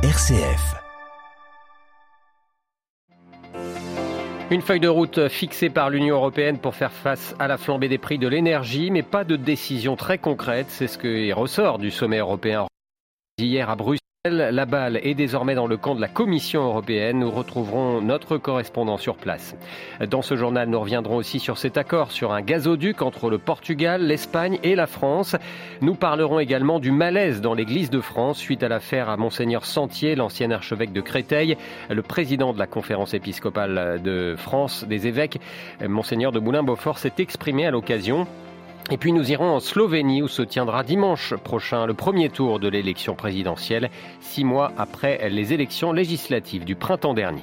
RCF. Une feuille de route fixée par l'Union européenne pour faire face à la flambée des prix de l'énergie, mais pas de décision très concrète. C'est ce qui ressort du sommet européen d'hier à Bruxelles. La balle est désormais dans le camp de la Commission européenne. Nous retrouverons notre correspondant sur place. Dans ce journal, nous reviendrons aussi sur cet accord sur un gazoduc entre le Portugal, l'Espagne et la France. Nous parlerons également du malaise dans l'Église de France suite à l'affaire à Monseigneur Sentier, l'ancien archevêque de Créteil, le président de la conférence épiscopale de France des évêques, Monseigneur de Moulin-Beaufort, s'est exprimé à l'occasion. Et puis nous irons en Slovénie où se tiendra dimanche prochain le premier tour de l'élection présidentielle, six mois après les élections législatives du printemps dernier.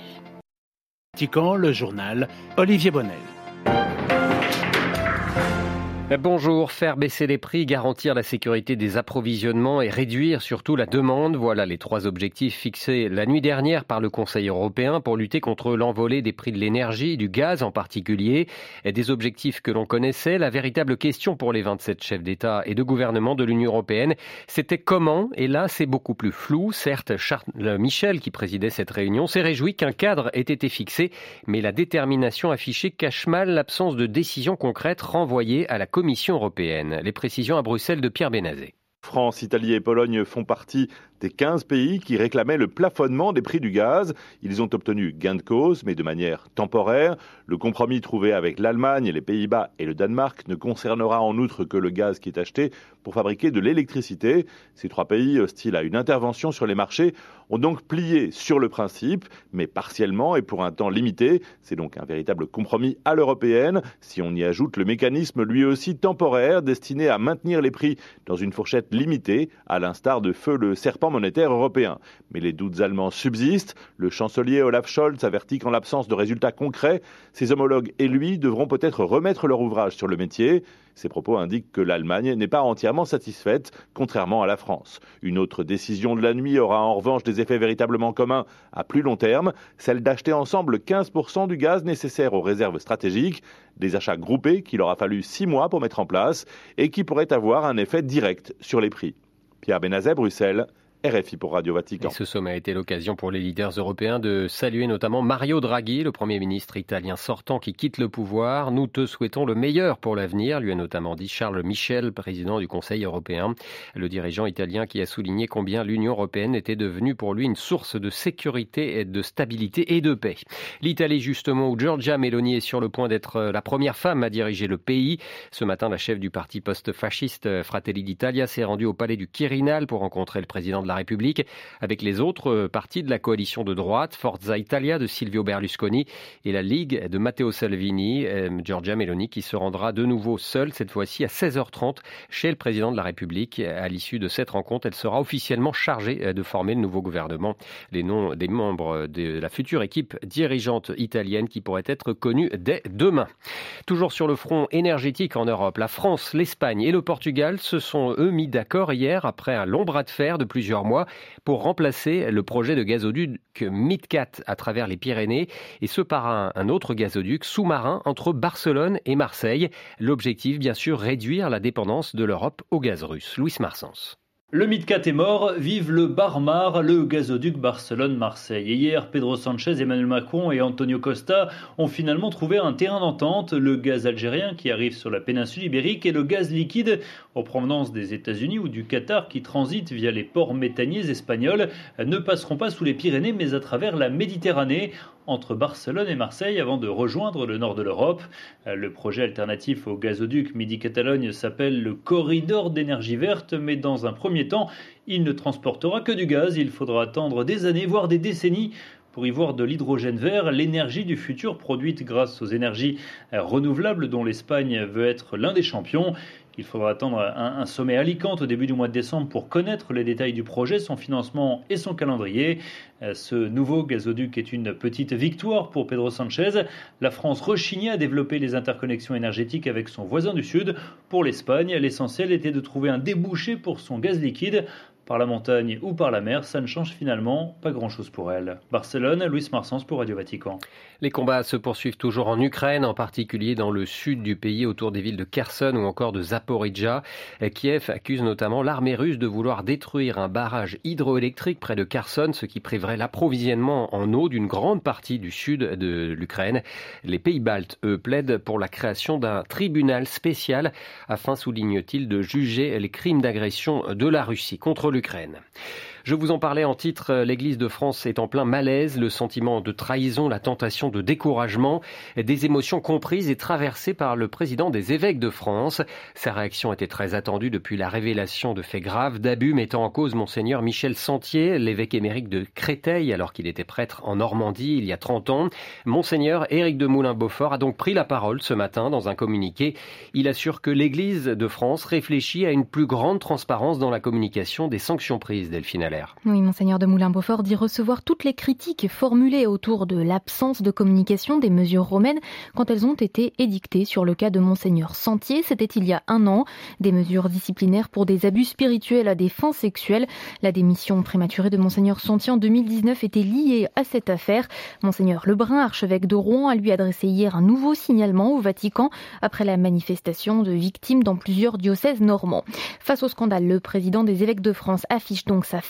Bonjour, faire baisser les prix, garantir la sécurité des approvisionnements et réduire surtout la demande, voilà les trois objectifs fixés la nuit dernière par le Conseil européen pour lutter contre l'envolée des prix de l'énergie, du gaz en particulier, et des objectifs que l'on connaissait. La véritable question pour les 27 chefs d'État et de gouvernement de l'Union européenne, c'était comment, et là c'est beaucoup plus flou. Certes, Charles Michel, qui présidait cette réunion, s'est réjoui qu'un cadre ait été fixé, mais la détermination affichée cache mal l'absence de décision concrète renvoyée à la Commission européenne. Les précisions à Bruxelles de Pierre Benazet. France, Italie et Pologne font partie des 15 pays qui réclamaient le plafonnement des prix du gaz. Ils ont obtenu gain de cause, mais de manière temporaire. Le compromis trouvé avec l'Allemagne, les Pays-Bas et le Danemark ne concernera en outre que le gaz qui est acheté pour fabriquer de l'électricité. Ces trois pays, hostiles à une intervention sur les marchés, ont donc plié sur le principe, mais partiellement et pour un temps limité. C'est donc un véritable compromis à l'européenne. Si on y ajoute le mécanisme lui aussi temporaire destiné à maintenir les prix dans une fourchette limitée, à l'instar de feu le serpent monétaire européen. Mais les doutes allemands subsistent. Le chancelier Olaf Scholz avertit qu'en l'absence de résultats concrets, ses homologues et lui devront peut-être remettre leur ouvrage sur le métier. Ces propos indiquent que l'Allemagne n'est pas entièrement satisfaite, contrairement à la France. Une autre décision de la nuit aura en revanche des effets véritablement communs à plus long terme, celle d'acheter ensemble 15% du gaz nécessaire aux réserves stratégiques, des achats groupés qu'il aura fallu six mois pour mettre en place et qui pourraient avoir un effet direct sur les prix. Pierre Benazet, Bruxelles, RFI pour Radio Vatican. ce sommet a été l'occasion pour les leaders européens de saluer notamment Mario Draghi, le Premier ministre italien sortant qui quitte le pouvoir. Nous te souhaitons le meilleur pour l'avenir, lui a notamment dit Charles Michel, président du Conseil européen. Le dirigeant italien qui a souligné combien l'Union européenne était devenue pour lui une source de sécurité de stabilité et de paix. L'Italie justement où Giorgia Meloni est sur le point d'être la première femme à diriger le pays. Ce matin, la chef du parti post-fasciste Fratelli d'Italia s'est rendue au palais du Quirinal pour rencontrer le président de la République avec les autres euh, partis de la coalition de droite, Forza Italia de Silvio Berlusconi et la Ligue de Matteo Salvini, euh, Giorgia Meloni, qui se rendra de nouveau seule, cette fois-ci à 16h30, chez le président de la République. À l'issue de cette rencontre, elle sera officiellement chargée euh, de former le nouveau gouvernement. Les noms des membres de la future équipe dirigeante italienne qui pourrait être connus dès demain. Toujours sur le front énergétique en Europe, la France, l'Espagne et le Portugal se sont eux mis d'accord hier après un long bras de fer de plusieurs mois pour remplacer le projet de gazoduc MidCat à travers les Pyrénées et ce par un, un autre gazoduc sous-marin entre Barcelone et Marseille. L'objectif, bien sûr, réduire la dépendance de l'Europe au gaz russe. Louis Marsens. Le Midcat est mort, vive le Barmar, le gazoduc Barcelone-Marseille. hier, Pedro Sanchez, Emmanuel Macron et Antonio Costa ont finalement trouvé un terrain d'entente. Le gaz algérien qui arrive sur la péninsule ibérique et le gaz liquide en provenance des États-Unis ou du Qatar qui transite via les ports méthaniers espagnols ne passeront pas sous les Pyrénées mais à travers la Méditerranée entre Barcelone et Marseille avant de rejoindre le nord de l'Europe. Euh, le projet alternatif au gazoduc Midi-Catalogne s'appelle le corridor d'énergie verte, mais dans un premier temps, il ne transportera que du gaz. Il faudra attendre des années, voire des décennies pour y voir de l'hydrogène vert, l'énergie du futur produite grâce aux énergies euh, renouvelables dont l'Espagne veut être l'un des champions. Il faudra attendre un, sommet à Alicante au début du mois de décembre pour connaître les détails du projet, son financement et son calendrier. Euh, ce nouveau gazoduc est une petite victoire pour Pedro Sanchez. La France rechignait à développer les interconnexions énergétiques avec son voisin du Sud. Pour l'Espagne, l'essentiel était de trouver un débouché pour son gaz liquide par la montagne ou par la mer, ça ne change finalement pas grand-chose pour elle. Barcelone, Louis Marsens pour Radio Vatican. Les combats se poursuivent toujours en Ukraine, en particulier dans le sud du pays, autour des villes de Kherson ou encore de Zaporizhia. Kiev accuse notamment l'armée russe de vouloir détruire un barrage hydroélectrique près de Kherson, ce qui priverait l'approvisionnement en eau d'une grande partie du sud de l'Ukraine. Les pays baltes, eux, plaident pour la création d'un tribunal spécial afin, souligne-t-il, de juger les crimes d'agression de la Russie contre l'Ukraine. Je vous en parlais en titre, euh, l'Église de France est en plein malaise, le sentiment de trahison, la tentation de découragement, des émotions comprises et traversées par le président des évêques de France. Sa réaction était très attendue depuis la révélation de faits graves d'abus mettant en cause monseigneur Michel Sentier, l'évêque émérique de Créteil, alors qu'il était prêtre en Normandie il y a 30 ans. Monseigneur Éric de Moulin-Beaufort a donc pris la parole ce matin dans un communiqué. Il assure que l'Église de France réfléchit à une plus grande transparence dans la communication des sanctions prises, Delphine oui, Monseigneur de Moulin-Beaufort dit recevoir toutes les critiques formulées autour de l'absence de communication des mesures romaines quand elles ont été édictées sur le cas de Monseigneur Sentier. C'était il y a un an. Des mesures disciplinaires pour des abus spirituels à des fins sexuelles. La démission prématurée de Monseigneur Sentier en 2019 était liée à cette affaire. Monseigneur Lebrun, archevêque de Rouen, a lui adressé hier un nouveau signalement au Vatican après la manifestation de victimes dans plusieurs diocèses normands. Face au scandale, le président des évêques de France affiche donc sa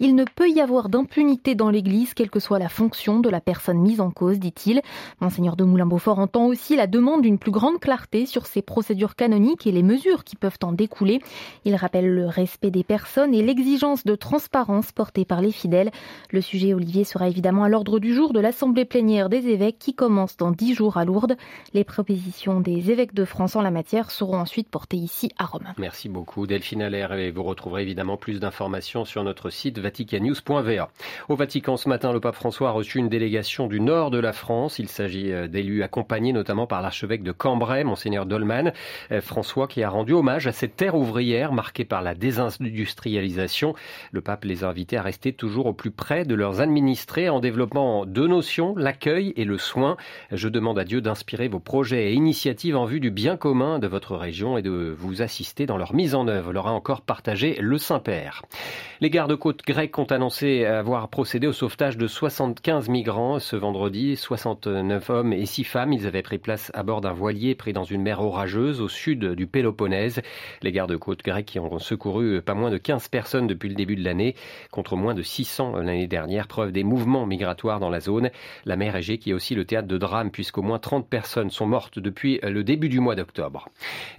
il ne peut y avoir d'impunité dans l'Église, quelle que soit la fonction de la personne mise en cause, dit-il. Monseigneur de Moulin-Beaufort entend aussi la demande d'une plus grande clarté sur ces procédures canoniques et les mesures qui peuvent en découler. Il rappelle le respect des personnes et l'exigence de transparence portée par les fidèles. Le sujet, Olivier, sera évidemment à l'ordre du jour de l'Assemblée plénière des évêques qui commence dans dix jours à Lourdes. Les propositions des évêques de France en la matière seront ensuite portées ici à Rome. Merci beaucoup Delphine Allaire vous retrouverez évidemment plus d'informations sur notre site vaticanews.va. Au Vatican ce matin, le pape François a reçu une délégation du nord de la France. Il s'agit euh, d'élus accompagnés notamment par l'archevêque de Cambrai, monseigneur Dolman. Euh, François qui a rendu hommage à cette terre ouvrière marquée par la désindustrialisation. Le pape les a invités à rester toujours au plus près de leurs administrés en développant deux notions, l'accueil et le soin. Je demande à Dieu d'inspirer vos projets et initiatives en vue du bien commun de votre région et de vous assister dans leur mise en œuvre, leur a encore partagé le Saint-Père. Les gardes-côtes grecs ont annoncé avoir procédé au sauvetage de 75 migrants ce vendredi, 69 hommes et 6 femmes. Ils avaient pris place à bord d'un voilier pris dans une mer orageuse au sud du Péloponnèse. Les gardes-côtes grecs qui ont secouru pas moins de 15 personnes depuis le début de l'année, contre moins de 600 l'année dernière, preuve des mouvements migratoires dans la zone. La mer Égée qui est aussi le théâtre de drame puisqu'au moins 30 personnes sont mortes depuis le début du mois d'octobre.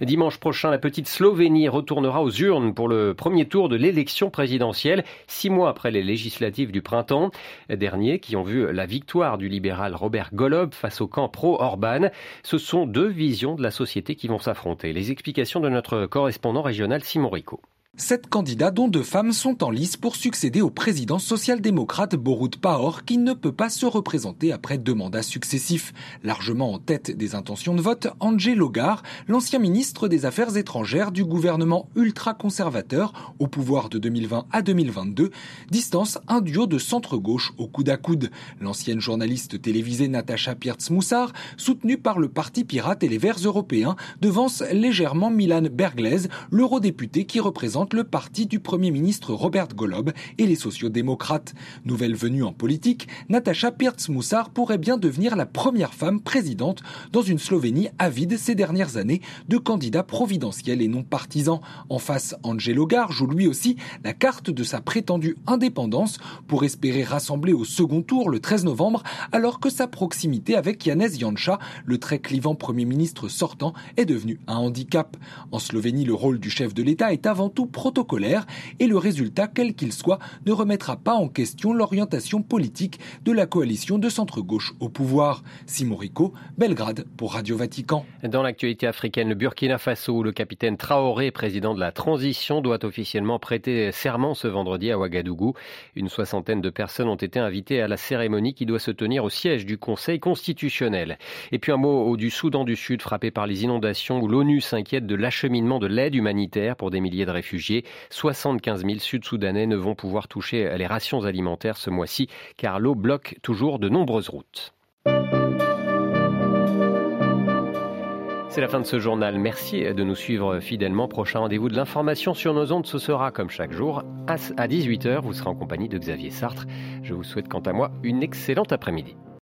Dimanche prochain, la petite Slovénie retournera aux urnes pour le premier tour de l'élection présidentielle six mois après les législatives du printemps dernier qui ont vu la victoire du libéral Robert Golob face au camp pro-Orban. Ce sont deux visions de la société qui vont s'affronter. Les explications de notre correspondant régional Simon Rico. Sept candidats, dont deux femmes, sont en lice pour succéder au président social-démocrate Borut Pahor, qui ne peut pas se représenter après deux mandats successifs. Largement en tête des intentions de vote, Andrzej Logar, l'ancien ministre des Affaires étrangères du gouvernement ultra-conservateur, au pouvoir de 2020 à 2022, distance un duo de centre-gauche au coude à coude. L'ancienne journaliste télévisée Natacha Pirtz-Moussard, soutenue par le Parti pirate et les Verts européens, devance légèrement Milan Berglez, l'eurodéputé qui représente le parti du Premier ministre Robert Golob et les sociodémocrates. Nouvelle venue en politique, Natacha Pirc-Moussard pourrait bien devenir la première femme présidente dans une Slovénie avide ces dernières années de candidats providentiels et non partisans. En face, Angelo Gar joue lui aussi la carte de sa prétendue indépendance pour espérer rassembler au second tour le 13 novembre alors que sa proximité avec Janez Janša, le très clivant Premier ministre sortant, est devenue un handicap. En Slovénie, le rôle du chef de l'État est avant tout protocolaire et le résultat, quel qu'il soit, ne remettra pas en question l'orientation politique de la coalition de centre-gauche au pouvoir. Simon Rico, Belgrade pour Radio Vatican. Dans l'actualité africaine, le Burkina Faso, le capitaine Traoré, président de la transition, doit officiellement prêter serment ce vendredi à Ouagadougou. Une soixantaine de personnes ont été invitées à la cérémonie qui doit se tenir au siège du Conseil constitutionnel. Et puis un mot du Soudan du Sud frappé par les inondations où l'ONU s'inquiète de l'acheminement de l'aide humanitaire pour des milliers de réfugiés 75 000 Sud-Soudanais ne vont pouvoir toucher les rations alimentaires ce mois-ci car l'eau bloque toujours de nombreuses routes. C'est la fin de ce journal. Merci de nous suivre fidèlement. Prochain rendez-vous de l'information sur nos ondes, ce sera comme chaque jour à 18h. Vous serez en compagnie de Xavier Sartre. Je vous souhaite quant à moi une excellente après-midi.